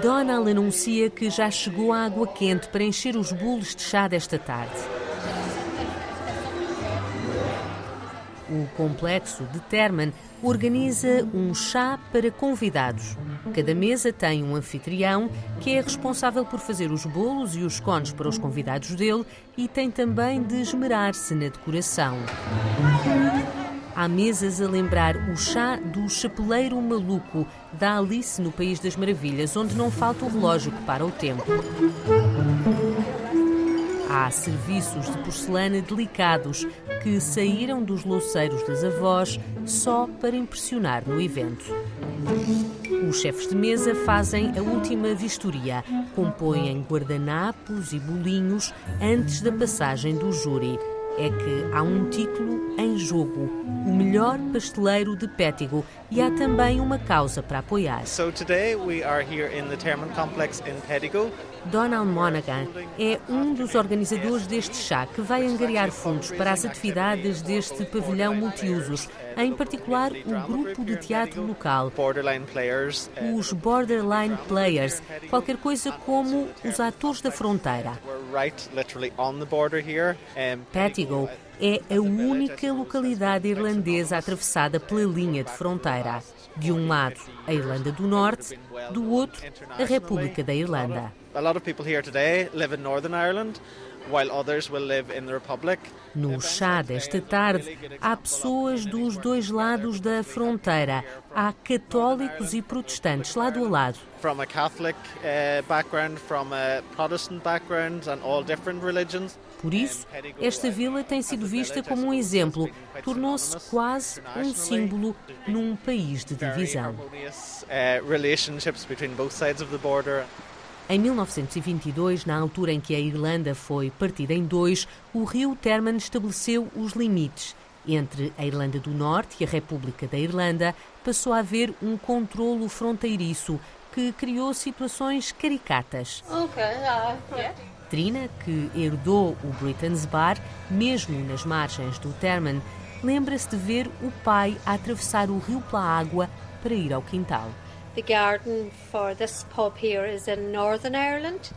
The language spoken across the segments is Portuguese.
Donald anuncia que já chegou a água quente para encher os bolos de chá desta tarde. O complexo de Terman organiza um chá para convidados. Cada mesa tem um anfitrião que é responsável por fazer os bolos e os cones para os convidados dele e tem também de esmerar-se na decoração. Há mesas a lembrar o chá do chapeleiro maluco da Alice no País das Maravilhas, onde não falta o relógio que para o tempo. Há serviços de porcelana delicados que saíram dos louceiros das avós só para impressionar no evento. Os chefes de mesa fazem a última vistoria, compõem guardanapos e bolinhos antes da passagem do júri é que há um título em jogo, o melhor pasteleiro de Pétigo, e há também uma causa para apoiar. So today we are here in the Terman Complex in Pedigo. Donald Monaghan é um dos organizadores deste chá que vai angariar fundos para as atividades deste pavilhão multiusos, em particular o grupo de teatro local, os Borderline Players, qualquer coisa como os atores da fronteira. Pettigo é a única localidade irlandesa atravessada pela linha de fronteira. De um lado, a Irlanda do Norte, do outro, a República da Irlanda. A lot of people here today live in Northern Ireland. No chá desta tarde, há pessoas dos dois lados da fronteira. Há católicos e protestantes lado a lado. From a Catholic background, from a Protestant background, and all different religions. Por isso, esta vila tem sido vista como um exemplo. Tornou-se quase um símbolo num país de divisão. Em 1922, na altura em que a Irlanda foi partida em dois, o rio Terman estabeleceu os limites. Entre a Irlanda do Norte e a República da Irlanda, passou a haver um controlo fronteiriço que criou situações caricatas. Okay, yeah. Trina, que herdou o Britain's Bar, mesmo nas margens do Terman, lembra-se de ver o pai a atravessar o rio pela água para ir ao quintal. The garden for this pub here is in Northern Ireland.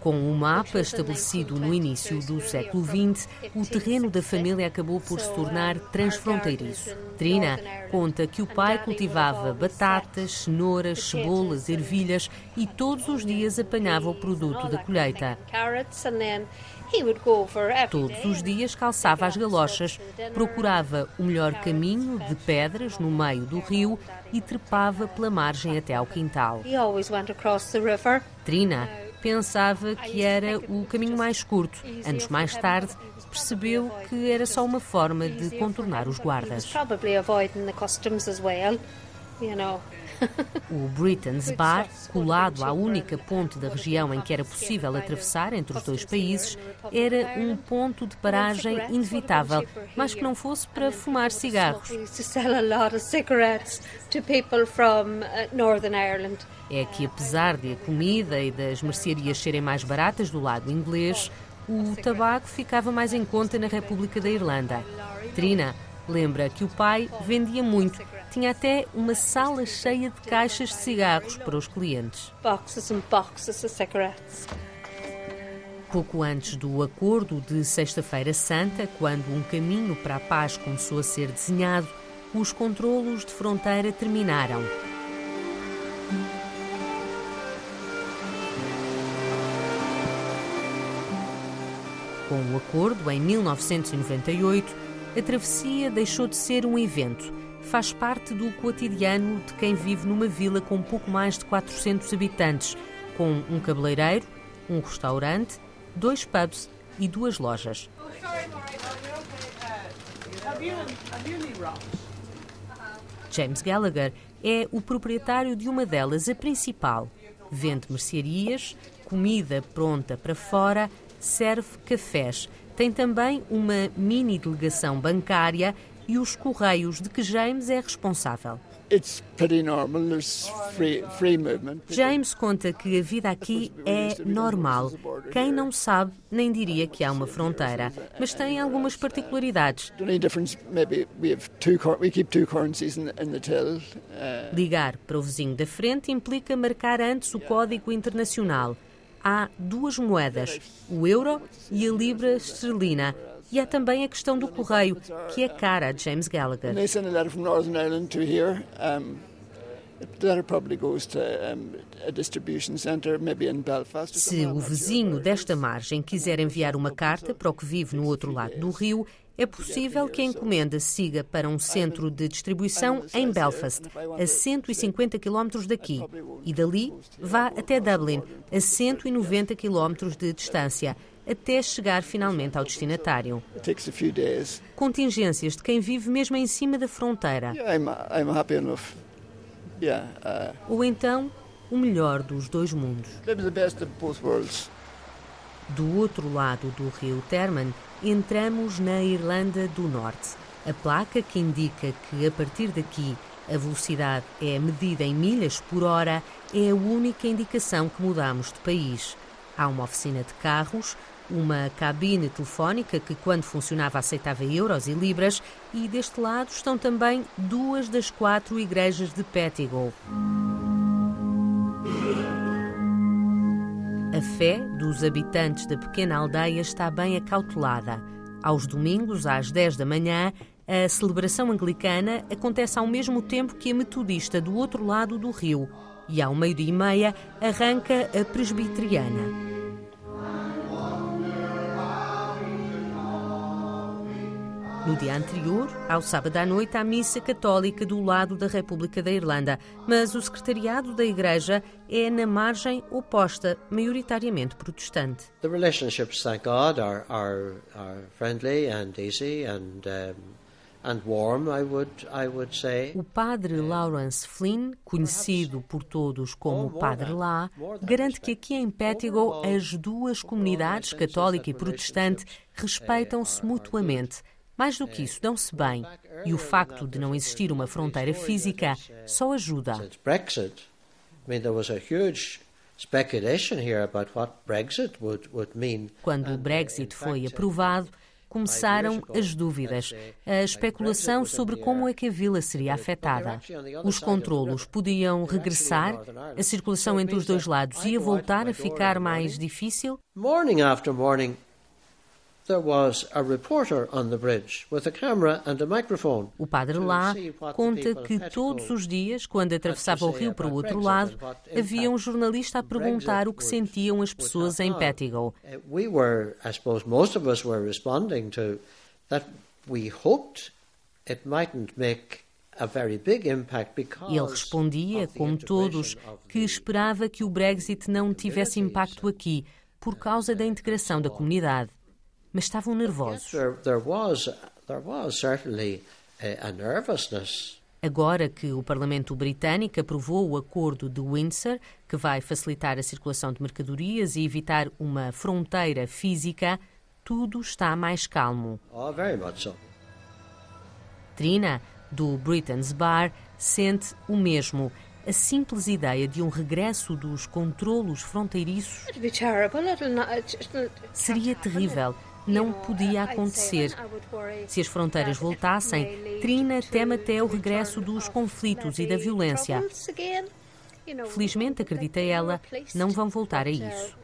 Com o um mapa estabelecido no início do século XX, o terreno da família acabou por se tornar transfronteiriço. Trina conta que o pai cultivava batatas, cenouras, cebolas, ervilhas e todos os dias apanhava o produto da colheita. Todos os dias calçava as galochas, procurava o melhor caminho de pedras no meio do rio e trepava pela margem até ao quintal. Trina pensava que era o caminho mais curto. Anos mais tarde, percebeu que era só uma forma de contornar os guardas. O Britain's Bar, colado à única ponte da região em que era possível atravessar entre os dois países, era um ponto de paragem inevitável, mas que não fosse para fumar cigarros. É que, apesar de a comida e das mercearias serem mais baratas do lado inglês, o tabaco ficava mais em conta na República da Irlanda. Trina lembra que o pai vendia muito tinha até uma sala cheia de caixas de cigarros para os clientes. Boxes and boxes of cigarettes. Pouco antes do acordo de Sexta-feira Santa, quando um caminho para a paz começou a ser desenhado, os controlos de fronteira terminaram. Com o acordo, em 1998, a travessia deixou de ser um evento faz parte do cotidiano de quem vive numa vila com pouco mais de 400 habitantes, com um cabeleireiro, um restaurante, dois pubs e duas lojas. James Gallagher é o proprietário de uma delas, a principal. Vende mercearias, comida pronta para fora, serve cafés. Tem também uma mini delegação bancária e os Correios de que James é responsável. James conta que a vida aqui é normal. Quem não sabe nem diria que há uma fronteira, mas tem algumas particularidades. Ligar para o vizinho da frente implica marcar antes o código internacional. Há duas moedas, o euro e a libra esterlina. E há também a questão do correio, que é cara a James Gallagher. Se o vizinho desta margem quiser enviar uma carta para o que vive no outro lado do rio, é possível que a encomenda siga para um centro de distribuição em Belfast, a 150 km daqui, e dali vá até Dublin, a 190 km de distância até chegar finalmente ao destinatário. Contingências de quem vive mesmo em cima da fronteira. Uh, Ou então, o melhor dos dois mundos. Do outro lado do rio Terman, entramos na Irlanda do Norte. A placa que indica que a partir daqui a velocidade é medida em milhas por hora é a única indicação que mudamos de país. Há uma oficina de carros, uma cabine telefónica que, quando funcionava, aceitava euros e libras, e deste lado estão também duas das quatro igrejas de Pettigo. A fé dos habitantes da pequena aldeia está bem acautelada. Aos domingos, às 10 da manhã, a celebração anglicana acontece ao mesmo tempo que a metodista do outro lado do rio. E ao meio-dia e meia arranca a presbiteriana. No dia anterior, ao sábado à noite, há missa católica do lado da República da Irlanda, mas o secretariado da Igreja é na margem oposta, maioritariamente protestante. The relationships, thank God, are, are, are friendly and easy and um... O padre Lawrence Flynn, conhecido por todos como Padre Lá, garante que aqui em Pettigo as duas comunidades, católica e protestante, respeitam-se mutuamente. Mais do que isso, dão-se bem. E o facto de não existir uma fronteira física só ajuda. Quando o Brexit foi aprovado, começaram as dúvidas, a especulação sobre como é que a vila seria afetada. Os controlos podiam regressar, a circulação entre os dois lados ia voltar a ficar mais difícil? Morning after morning, o padre lá conta que todos os dias, quando atravessava o rio para o outro lado, havia um jornalista a perguntar o que sentiam as pessoas em Pettigo. We were, I suppose most of us were responding to that we hoped it mightn't make ele respondia, como todos, que esperava que o Brexit não tivesse impacto aqui, por causa da integração da comunidade mas estavam nervosos. Agora que o Parlamento Britânico aprovou o Acordo de Windsor, que vai facilitar a circulação de mercadorias e evitar uma fronteira física, tudo está mais calmo. Oh, very much so. Trina, do Britain's Bar, sente o mesmo. A simples ideia de um regresso dos controlos fronteiriços seria terrível não podia acontecer. Se as fronteiras voltassem, Trina teme até o regresso dos conflitos e da violência. Felizmente, acredita ela, não vão voltar a isso.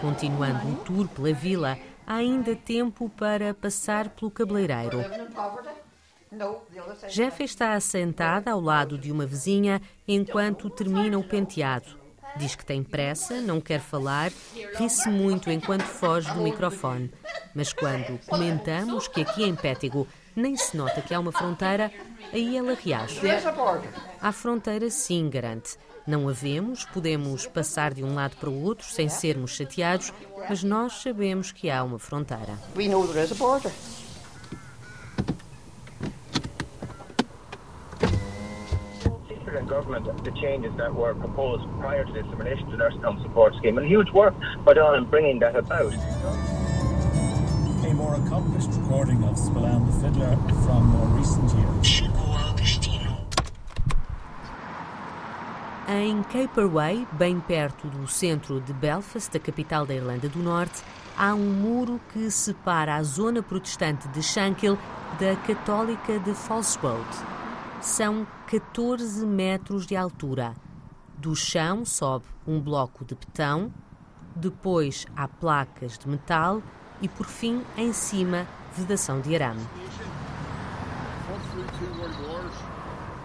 Continuando o tour pela vila, há ainda tempo para passar pelo cabeleireiro. Jeff está assentada ao lado de uma vizinha enquanto termina o penteado. Diz que tem pressa, não quer falar, ri-se muito enquanto foge do microfone. Mas quando comentamos que aqui em Pétigo nem se nota que há uma fronteira, aí ela reage. Há fronteira sim, garante. Não a vemos, podemos passar de um lado para o outro sem sermos chateados, mas nós sabemos que há uma fronteira. We know there is a border. Government the changes that were proposed prior to this in relation to nursing home support scheme and huge work on in bringing that about. A more accomplished recording of Spillane the Fiddler from more recent years. Em Caperway, bem perto do centro de Belfast, a capital da Irlanda do Norte, há um muro que separa a zona protestante de Shankill da católica de Falswood. São 14 metros de altura. Do chão sobe um bloco de betão, depois há placas de metal e, por fim, em cima, vedação de arame.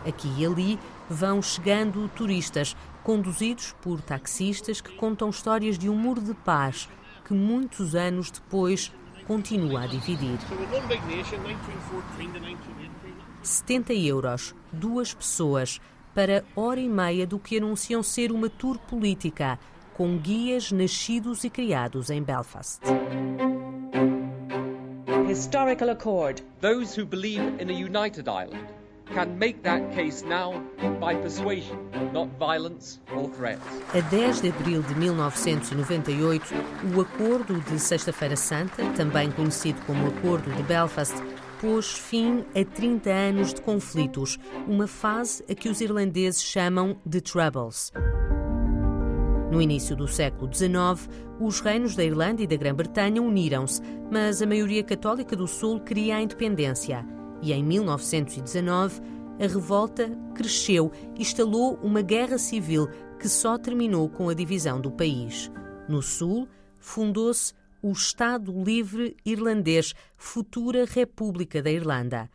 Aqui e ali vão chegando turistas, conduzidos por taxistas que contam histórias de um muro de paz que muitos anos depois continua a dividir. 70 euros, duas pessoas, para hora e meia do que anunciam ser uma tour política, com guias nascidos e criados em Belfast. Historical Accord. Those who believe in a united Ireland can make that case now by persuasion, not violence or threats. A 10 de abril de 1998, o Acordo de Sexta-feira Santa, também conhecido como Acordo de Belfast, pôs fim a 30 anos de conflitos, uma fase a que os irlandeses chamam de Troubles. No início do século XIX, os reinos da Irlanda e da Grã-Bretanha uniram-se, mas a maioria católica do Sul queria a independência. E em 1919, a revolta cresceu e instalou uma guerra civil que só terminou com a divisão do país. No Sul, fundou-se o Estado Livre Irlandês, futura República da Irlanda.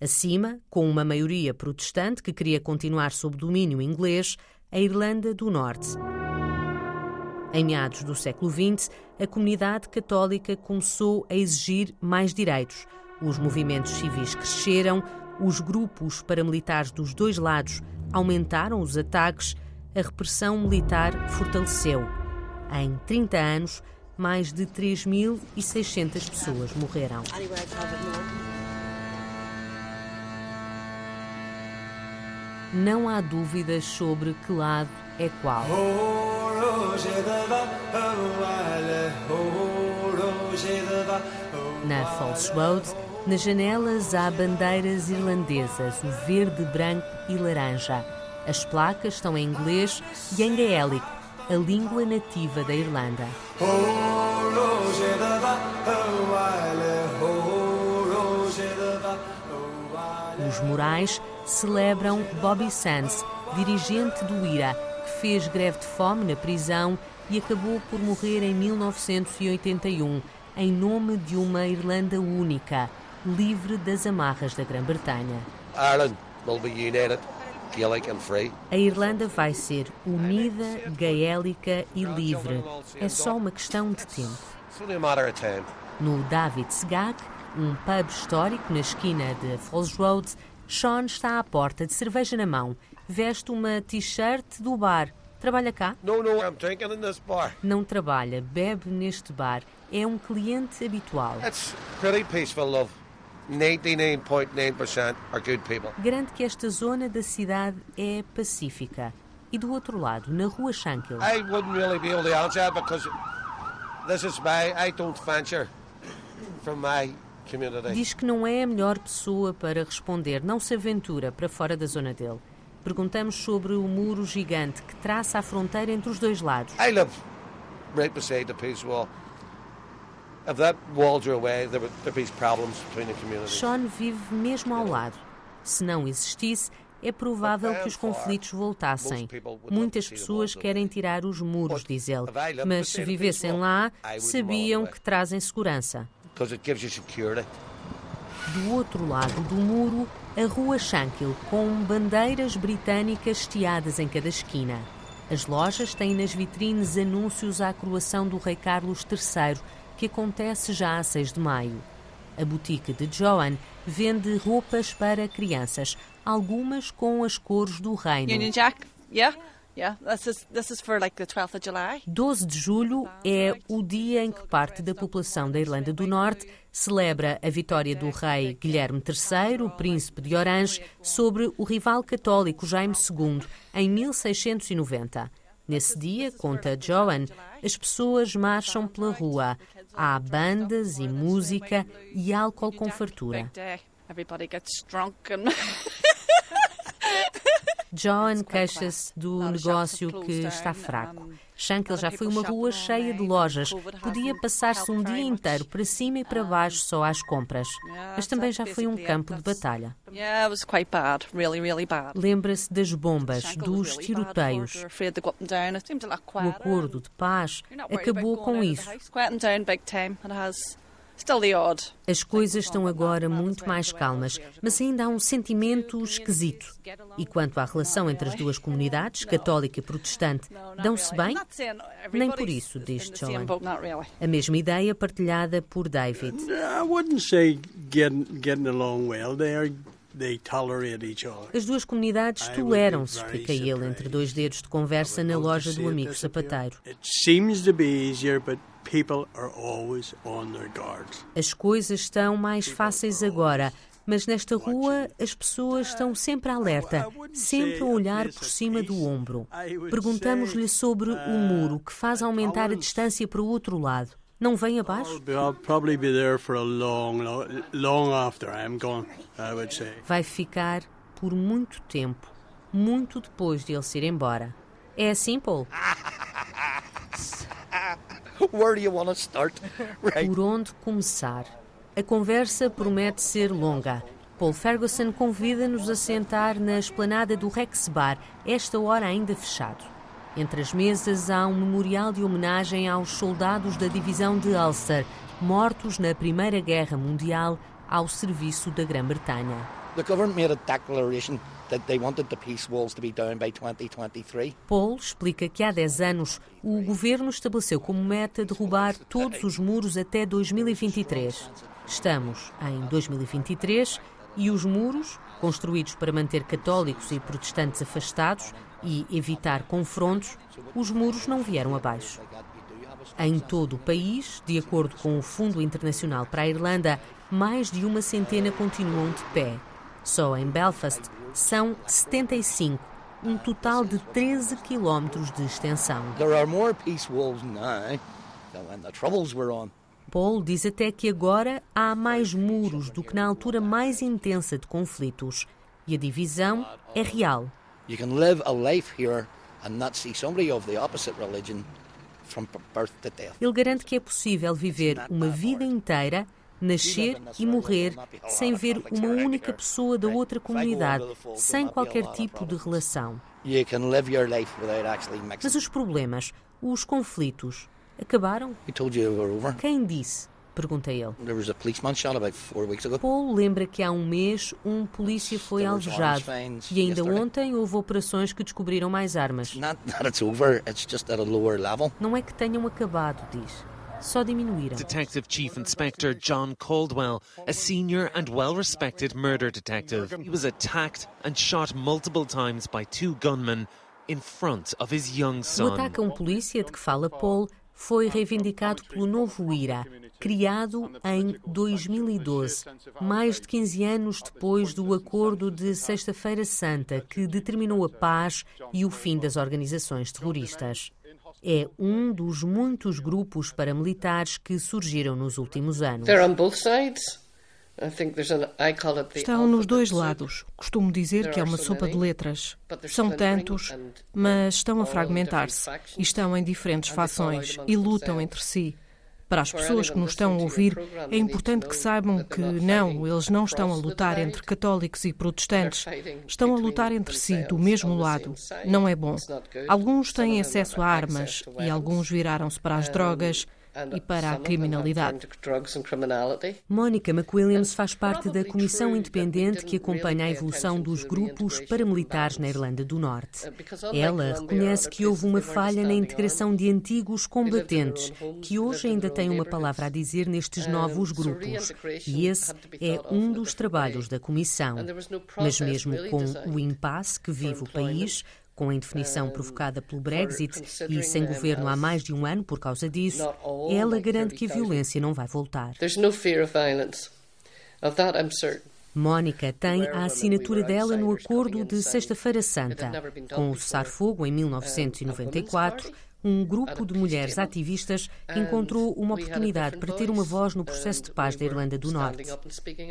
Acima, com uma maioria protestante que queria continuar sob domínio inglês, a Irlanda do Norte. Em meados do século XX, a comunidade católica começou a exigir mais direitos. Os movimentos civis cresceram, os grupos paramilitares dos dois lados aumentaram os ataques, a repressão militar fortaleceu. Em 30 anos, mais de 3.600 pessoas morreram. Não há dúvidas sobre que lado é qual. Na False Road, nas janelas há bandeiras irlandesas, o verde, branco e laranja. As placas estão em inglês e em gaélico, a língua nativa da Irlanda. Os murais celebram Bobby Sands, dirigente do IRA, que fez greve de fome na prisão e acabou por morrer em 1981, em nome de uma Irlanda única, livre das amarras da Grã-Bretanha. Ireland will be united. A Irlanda vai ser unida, gaélica e livre. É só uma questão de tempo. No David Segag, um pub histórico na esquina de Falls Road, Sean está à porta de cerveja na mão. Veste uma t-shirt do bar. Trabalha cá? No, no, I'm drinking in this bar. Não trabalha, bebe neste bar. É um cliente habitual. It's pretty peaceful, love. 99.9% are good people. Garante que esta zona da cidade é pacífica. E do outro lado, na rua Shankill. I wouldn't really be able to answer because this is my, I don't venture from my community. Diz que não é a melhor pessoa para responder, não se aventura para fora da zona dele. Perguntamos sobre o muro gigante que traça a fronteira entre os dois lados. I live right beside the peace wall. Sean vive mesmo ao lado. Se não existisse, é provável que os conflitos voltassem. Muitas pessoas querem tirar os muros, diz ele, mas se vivessem lá, sabiam que trazem segurança. Do outro lado do muro, a rua Shankill, com bandeiras britânicas estiadas em cada esquina. As lojas têm nas vitrines anúncios à coroação do rei Carlos III, que acontece já a 6 de maio. A boutique de Joan vende roupas para crianças, algumas com as cores do reino. Union Jack, yeah. Yeah, this is, this is for like the 12th of July. 12 de julho é o dia em que parte da população da Irlanda do Norte celebra a vitória do rei Guilherme III, o príncipe de Orange, sobre o rival católico Jaime II, em 1690. Nesse dia, conta Joan, as pessoas marcham pela rua. Há bandas e música e álcool com fartura. Joan queixa-se do negócio que está fraco. Shankill já foi uma rua cheia de lojas. Podia passar-se um dia inteiro para cima e para baixo só às compras. Mas também já foi um campo de batalha. Lembra-se das bombas, dos tiroteios. O acordo de paz acabou com isso. As coisas estão agora muito mais calmas, mas ainda há um sentimento esquisito. E quanto à relação entre as duas comunidades, católica e protestante, dão-se bem? Nem por isso, diz really. A mesma ideia partilhada por David. I wouldn't say getting getting along well. They As duas comunidades toleram-se, explica ele, entre dois dedos de conversa na loja do amigo sapateiro. As coisas estão mais fáceis agora, mas nesta rua as pessoas estão sempre alerta, sempre a olhar por cima do ombro. Perguntamos-lhe sobre o muro que faz aumentar a distância para o outro lado. Não vem abaixo? I'll, be, I'll probably be there for a long, long, long after I'm gone. I would say. Vai ficar por muito tempo, muito depois de ele se ir embora. É assim, Paul? Where do you want to start? Right. Por onde começar? A conversa promete ser longa. Paul Ferguson convida-nos a sentar na esplanada do Rex Bar, esta hora ainda fechado. Entre as mesas há um memorial de homenagem aos soldados da divisão de Ulster, mortos na Primeira Guerra Mundial ao serviço da Grã-Bretanha. The government made a declaration that they wanted the peace walls to be down by 2023. Paul explica que há 10 anos o governo estabeleceu como meta derrubar todos os muros até 2023. Estamos em 2023 e os muros, construídos para manter católicos e protestantes afastados e evitar confrontos, os muros não vieram abaixo. Em todo o país, de acordo com o Fundo Internacional para a Irlanda, mais de uma centena continuam de pé. Só em Belfast são 75, um total de 13 quilómetros de extensão. Paul diz até que agora há mais muros do que na altura mais intensa de conflitos. E a divisão é real. You can live a life here and not see somebody of the opposite religion from birth to death. Ele garante que é possível viver uma vida inteira, nascer e morrer, sem ver uma única pessoa da outra comunidade, sem qualquer tipo de relação. Mas os problemas, os conflitos, acabaram? Quem disse? Pergunta ele. Paul lembra que há um mês um polícia foi alvejado e ainda ontem houve operações que descobriram mais armas. Não é que tenham acabado, diz. Só diminuíram. Detective Chief Inspector John Caldwell, a senior and well respected murder detective. He was attacked and shot multiple times by two gunmen in front of his young O son. ataque a um polícia de que fala Paul foi reivindicado pelo novo IRA, criado em 2012, mais de 15 anos depois do acordo de Sexta-feira Santa, que determinou a paz e o fim das organizações terroristas. É um dos muitos grupos paramilitares que surgiram nos últimos anos. Estão nos dois lados. Costumo dizer que é uma sopa de letras. São tantos, mas estão a fragmentar-se e estão em diferentes fações e lutam entre si. Para as pessoas que nos estão a ouvir, é importante que saibam que não, eles não estão a lutar entre católicos e protestantes. Estão a lutar entre si, do mesmo lado. Não é bom. Alguns têm acesso a armas e alguns viraram-se para as drogas e para a criminalidade. Mónica McWilliams faz parte da comissão independente que acompanha a evolução dos grupos paramilitares na Irlanda do Norte. Ela reconhece que houve uma falha na integração de antigos combatentes, que hoje ainda têm uma palavra a dizer nestes novos grupos. E esse é um dos trabalhos da comissão. Mas mesmo com o impasse que vive o país, com a indefinição provocada pelo Brexit e sem governo há mais de um ano por causa disso, ela garante que a violência não vai voltar. Mónica tem a assinatura dela no acordo de Sexta-feira Santa. Com o cessar-fogo em 1994, um grupo de mulheres ativistas encontrou uma oportunidade para ter uma voz no processo de paz da Irlanda do Norte.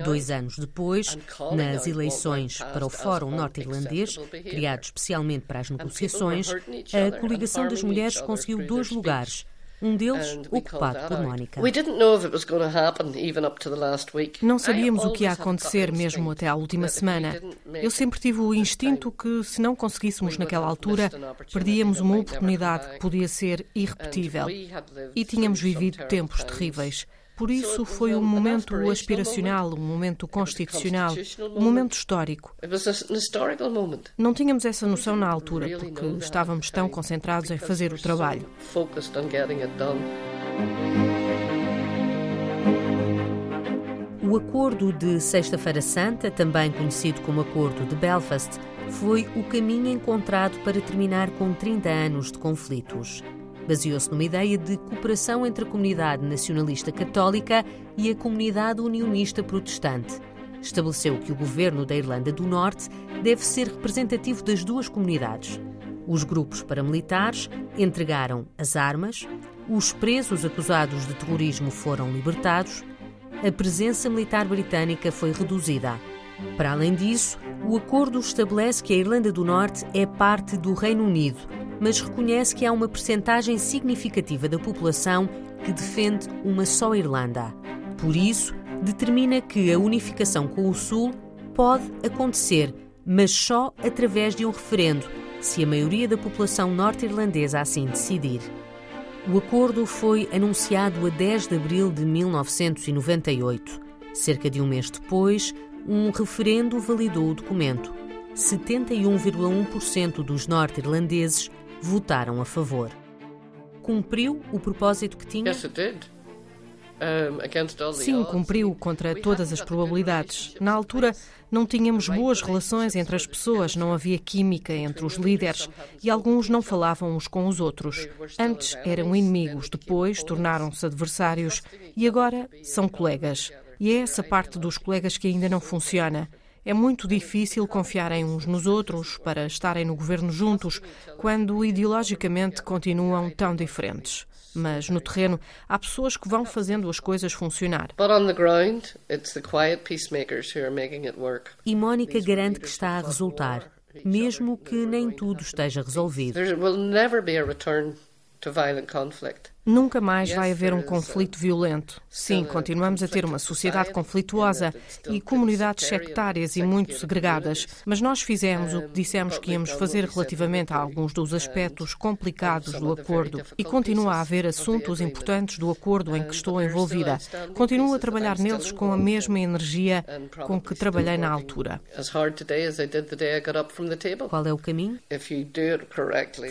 Dois anos depois, nas eleições para o Fórum Norte-Irlandês, criado especialmente para as negociações, a coligação das mulheres conseguiu dois lugares um deles ocupado por Mónica. Não sabíamos o que ia acontecer mesmo até à última semana. Eu sempre tive o instinto que, se não conseguíssemos naquela altura, perdíamos uma oportunidade que podia ser irrepetível. E tínhamos vivido tempos terríveis. Por isso foi um momento aspiracional, um momento constitucional, um momento histórico. Não tínhamos essa noção na altura, porque estávamos tão concentrados em fazer o trabalho. O Acordo de Sexta-feira Santa, também conhecido como Acordo de Belfast, foi o caminho encontrado para terminar com 30 anos de conflitos baseou-se numa ideia de cooperação entre a comunidade nacionalista católica e a comunidade unionista protestante. Estabeleceu que o governo da Irlanda do Norte deve ser representativo das duas comunidades. Os grupos paramilitares entregaram as armas, os presos acusados de terrorismo foram libertados, a presença militar britânica foi reduzida. Para além disso, o acordo estabelece que a Irlanda do Norte é parte do Reino Unido mas reconhece que há uma percentagem significativa da população que defende uma só Irlanda. Por isso, determina que a unificação com o Sul pode acontecer, mas só através de um referendo, se a maioria da população norte-irlandesa assim decidir. O acordo foi anunciado a 10 de abril de 1998. Cerca de um mês depois, um referendo validou o documento. 71,1% dos norte-irlandeses votaram a favor. Cumpriu o propósito que tinha? Sim, cumpriu contra todas as probabilidades. Na altura, não tínhamos boas relações entre as pessoas, não havia química entre os líderes e alguns não falavam uns com os outros. Antes eram inimigos, depois tornaram-se adversários e agora são colegas. E é essa parte dos colegas que ainda não funciona. É muito difícil confiarem uns nos outros para estarem no governo juntos quando ideologicamente continuam tão diferentes. Mas no terreno há pessoas que vão fazendo as coisas funcionar. E Mónica garante que está a resultar, mesmo que nem tudo esteja resolvido. Nunca mais vai haver um conflito violento. Sim, continuamos a ter uma sociedade conflituosa e comunidades sectárias e muito segregadas, mas nós fizemos o que dissemos que íamos fazer relativamente a alguns dos aspectos complicados do acordo e continua a haver assuntos importantes do acordo em que estou envolvida. Continuo a trabalhar neles com a mesma energia com que trabalhei na altura. Qual é o caminho?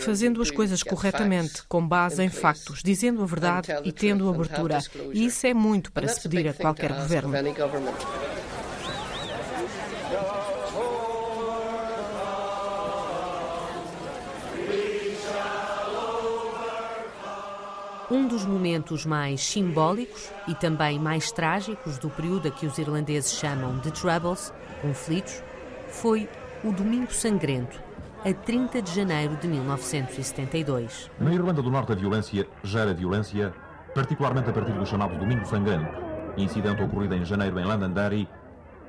Fazendo as coisas corretamente, com base em factos, dizendo a verdade e tendo abertura. E isso é muito para se pedir a qualquer governo. Um dos momentos mais simbólicos e também mais trágicos do período a que os irlandeses chamam de Troubles, conflitos, foi o Domingo Sangrento, a 30 de janeiro de 1972. Na Irlanda do Norte, a violência gera violência, particularmente a partir do chamado Domingo Sangrento, incidente ocorrido em janeiro em Londonderry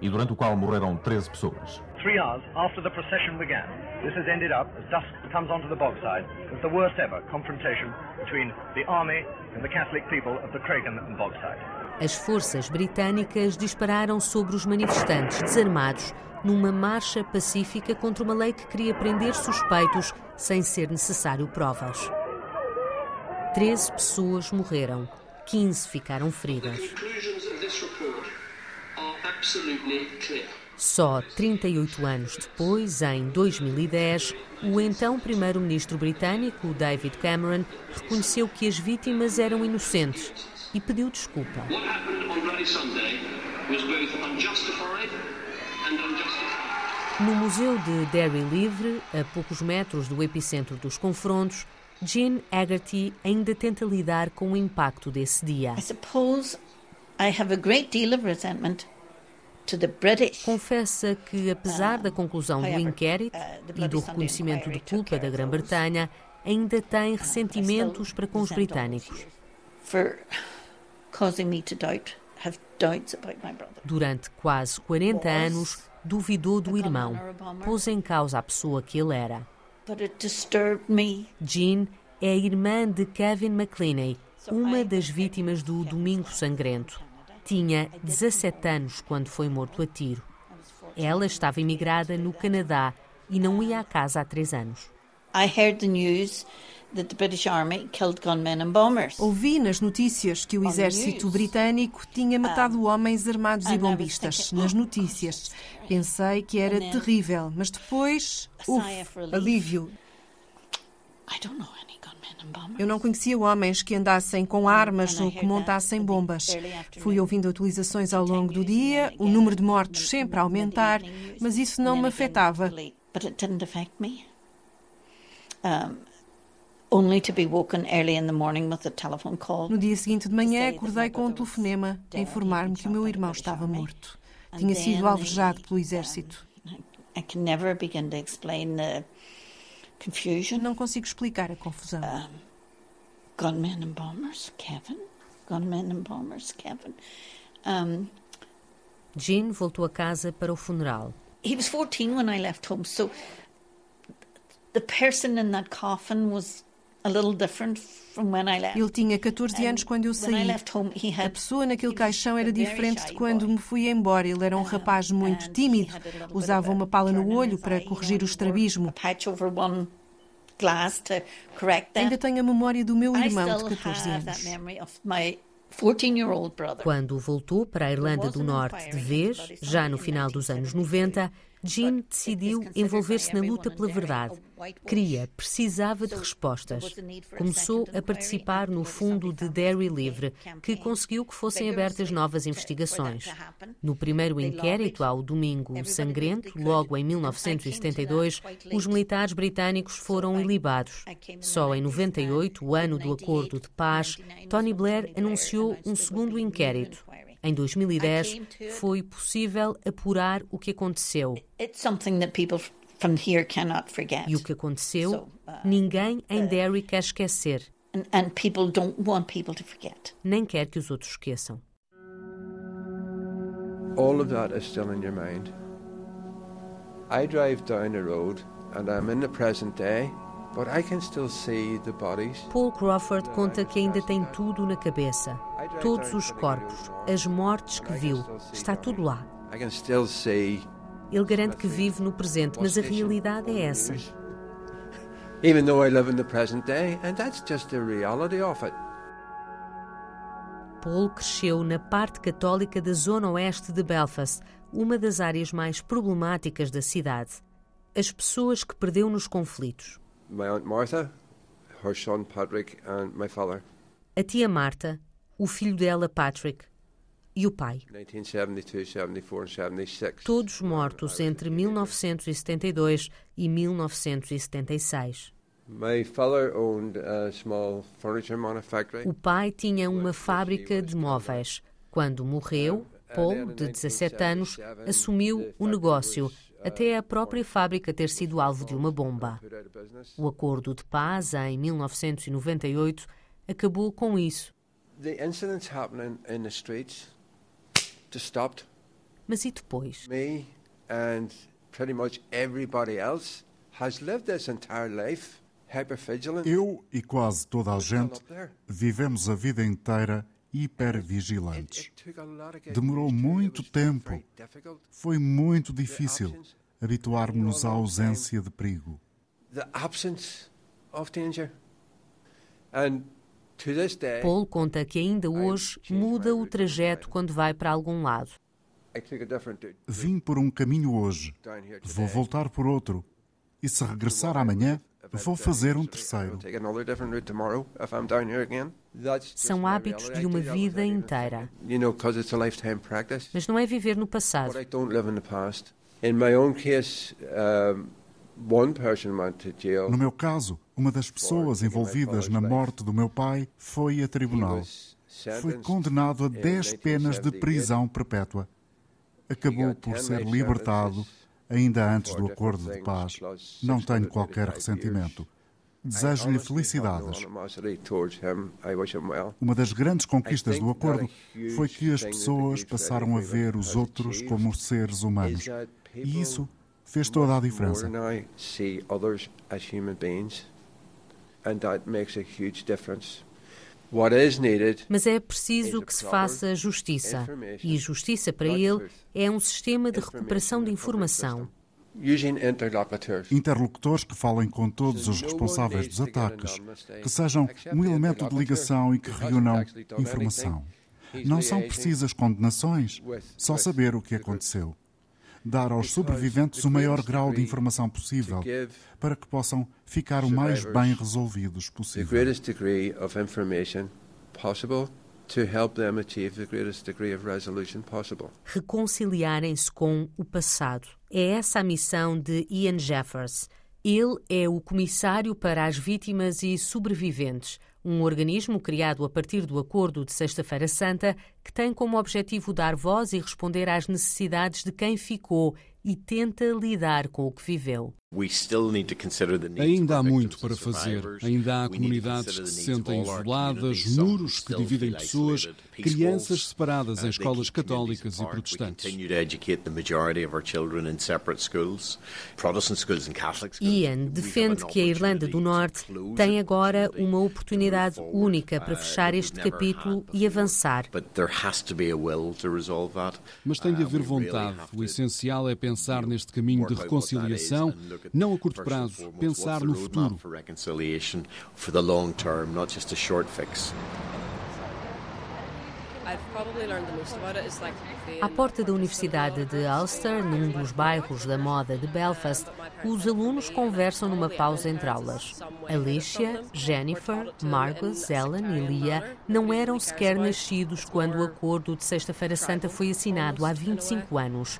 e durante o qual morreram 13 pessoas. Three hours after the procession began, this has ended up, as dusk comes onto the bogside, as the worst ever confrontation between the army and the Catholic people of the and Bogside. As forças britânicas dispararam sobre os manifestantes desarmados numa marcha pacífica contra uma lei que queria prender suspeitos sem ser necessário provas. Treze pessoas morreram, 15 ficaram feridas. Só 38 anos depois, em 2010, o então primeiro-ministro britânico, David Cameron, reconheceu que as vítimas eram inocentes e pediu desculpa. No Museu de Derry Livre, a poucos metros do epicentro dos confrontos, Jean Haggerty ainda tenta lidar com o impacto desse dia. Confessa que, apesar da conclusão do inquérito uh, e do reconhecimento de culpa da Grã-Bretanha, ainda tem ressentimentos para com os britânicos. Durante quase 40 anos, duvidou do irmão, pôs em causa a pessoa que ele era. Jean é a irmã de Kevin McCleaney, uma das vítimas do Domingo Sangrento. Tinha 17 anos quando foi morto a tiro. Ela estava imigrada no Canadá e não ia à casa há três anos. Ouvi nas notícias que o exército britânico tinha matado homens armados e bombistas. Nas notícias. Pensei que era terrível, mas depois, uf, alívio. Eu não conhecia homens que andassem com armas ou que montassem bombas. Fui ouvindo atualizações ao longo do dia, o número de mortos sempre a aumentar, mas isso não me afetava. No dia seguinte de manhã, acordei com um telefonema a informar-me que o meu irmão estava morto. Tinha sido alvejado pelo exército. I can never begin to explain the confusion. Não consigo explicar a confusão. Um, gunmen and bombers, Kevin. Gunmen and bombers, Kevin. Um, Jean voltou a casa para o funeral. He was 14 when I left home, so the person in that coffin was ele tinha 14 anos quando eu saí. A pessoa naquele caixão era diferente de quando me fui embora. Ele era um rapaz muito tímido, usava uma pala no olho para corrigir o estrabismo. Ainda tenho a memória do meu irmão de 14 anos. Quando voltou para a Irlanda do Norte de vez, já no final dos anos 90, Jean decidiu envolver-se na luta pela verdade. Queria, precisava de respostas. Começou a participar no fundo de Derry Livre, que conseguiu que fossem abertas novas investigações. No primeiro inquérito ao Domingo Sangrento, logo em 1972, os militares britânicos foram ilibados. Só em 98, o ano do acordo de paz, Tony Blair anunciou um segundo inquérito. Em 2010, foi possível apurar o que aconteceu. E o que aconteceu, uh, ninguém em Derry quer esquecer. Nem quer que os outros esqueçam. All of that is still in your mind. I drive down a road and I'm in the present day Paul Crawford conta que ainda tem tudo na cabeça. Todos os corpos, as mortes que viu, está tudo lá. Ele garante que vive no presente, mas a realidade é essa. Even though I live in the present day, and that's just the reality of it. Paul cresceu na parte católica da zona oeste de Belfast, uma das áreas mais problemáticas da cidade. As pessoas que perdeu nos conflitos my aunt Martha, her son Patrick and my father. A tia Marta, o filho dela Patrick e o pai. 1972, 74 76. Todos mortos entre 1972 e 1976. O pai tinha uma fábrica de móveis. Quando morreu, Paul, de 17 anos, assumiu o negócio até a própria fábrica ter sido alvo de uma bomba. O acordo de paz, em 1998, acabou com isso. Mas e depois? Me and pretty much everybody else has lived this entire life eu e quase toda a gente vivemos a vida inteira hipervigilantes. Demorou muito tempo. Foi muito difícil habituar-nos à ausência de perigo. Paul conta que ainda hoje muda o trajeto quando vai para algum lado. Vim por um caminho hoje, vou voltar por outro, e se regressar amanhã, vou fazer um terceiro. São hábitos de uma vida inteira. Mas não é viver no passado. No meu caso, uma das pessoas envolvidas na morte do meu pai foi a tribunal. Foi condenado a 10 penas de prisão perpétua. acabou por ser libertado ainda antes do acordo de paz. Não tenho qualquer ressentimento. Desejo-lhe felicidades. Uma das grandes conquistas do acordo foi que as pessoas passaram a ver os outros como seres humanos. E isso fez toda a diferença. Mas é preciso que se faça justiça. E justiça para ele é um sistema de recuperação de informação. Interlocutores que falem com todos os responsáveis dos ataques, que sejam um elemento de ligação e que reúnam informação. Não são precisas condenações, só saber o que aconteceu. Dar aos sobreviventes o maior grau de informação possível para que possam ficar o mais bem resolvidos possível to help them achieve the greatest degree of resolution possible. Reconciliarem-se com o passado. É essa a missão de Ian Jeffers. Ele é o comissário para as vítimas e sobreviventes, um organismo criado a partir do Acordo de Sexta-feira Santa que tem como objetivo dar voz e responder às necessidades de quem ficou e tenta lidar com o que viveu. Ainda há muito para fazer. Ainda há comunidades que se sentem isoladas, muros que dividem pessoas, crianças separadas em escolas católicas e protestantes. Ian defende que a Irlanda do Norte tem agora uma oportunidade única para fechar este capítulo e avançar. Mas tem de haver vontade. O essencial é pensar neste caminho de reconciliação não a curto prazo, pensar no futuro. À porta da Universidade de Ulster, num dos bairros da moda de Belfast, os alunos conversam numa pausa entre aulas. Alicia, Jennifer, Marcus, Ellen e Leah não eram sequer nascidos quando o acordo de Sexta-feira Santa foi assinado há 25 anos.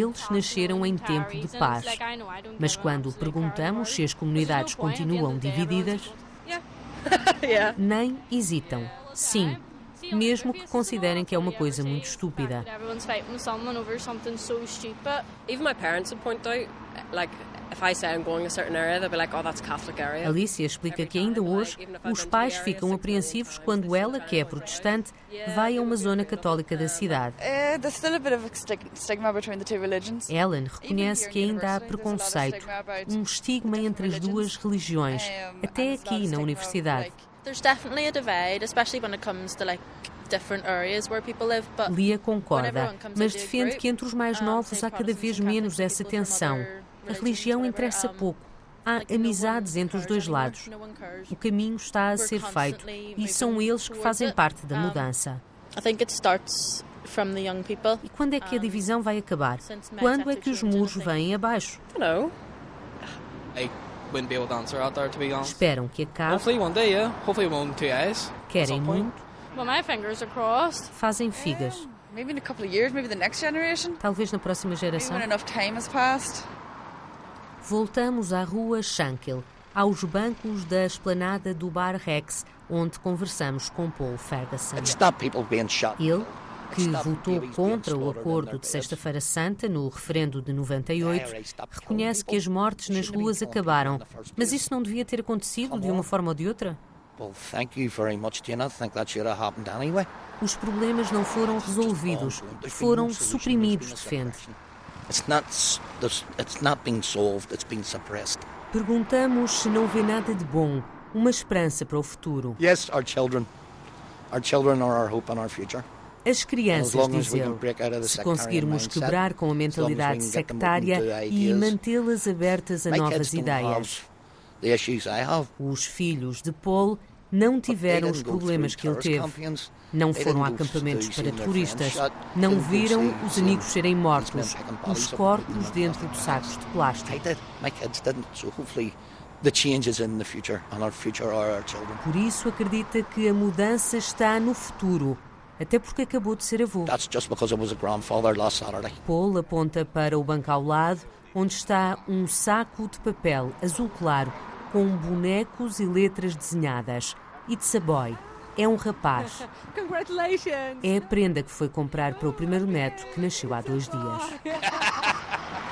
Eles nasceram em tempo de paz. Mas quando perguntamos se as comunidades continuam divididas, nem hesitam. Sim, mesmo que considerem que é uma coisa muito estúpida. Like, Alicia explica que ainda hoje os pais ficam apreensivos quando ela, que é protestante, vai a uma zona católica da cidade. Eh, Ellen reconhece que ainda há preconceito, um estigma entre as duas religiões, até aqui na universidade. Lia concorda, mas defende que entre os mais novos há cada vez menos essa tensão. A religião interessa pouco. Há amizades entre os dois lados. O caminho está a ser feito e são eles que fazem parte da mudança. E quando é que a divisão vai acabar? Quando é que os muros vêm abaixo? Esperam que acabe. Querem muito. Fazem figas. Talvez na próxima geração. Voltamos à rua Shankill, aos bancos da esplanada do Bar Rex, onde conversamos com Paul Ferguson. Ele, que votou contra o acordo de Sexta-feira Santa no referendo de 98, reconhece que as mortes nas ruas acabaram. Mas isso não devia ter acontecido de uma forma ou de outra? Os problemas não foram resolvidos, foram suprimidos, defende. It's not, it's not being solved, it's being suppressed. Perguntamos se não vê nada de bom, uma esperança para o futuro. Yes, our children. Our children are our hope and our future. As crianças, diz ele, se conseguirmos quebrar com a mentalidade sectária e mantê-las abertas a novas ideias. Os filhos de Paul não tiveram os problemas que ele teve. Não foram a acampamentos para turistas. Não viram os amigos serem mortos, os corpos dentro de sacos de plástico. Por isso acredita que a mudança está no futuro, até porque acabou de ser avô. Paul aponta para o banco ao lado, onde está um saco de papel azul claro com bonecos e letras desenhadas. It's a boy. É um rapaz. É a prenda que foi comprar para o primeiro neto que nasceu há dois dias.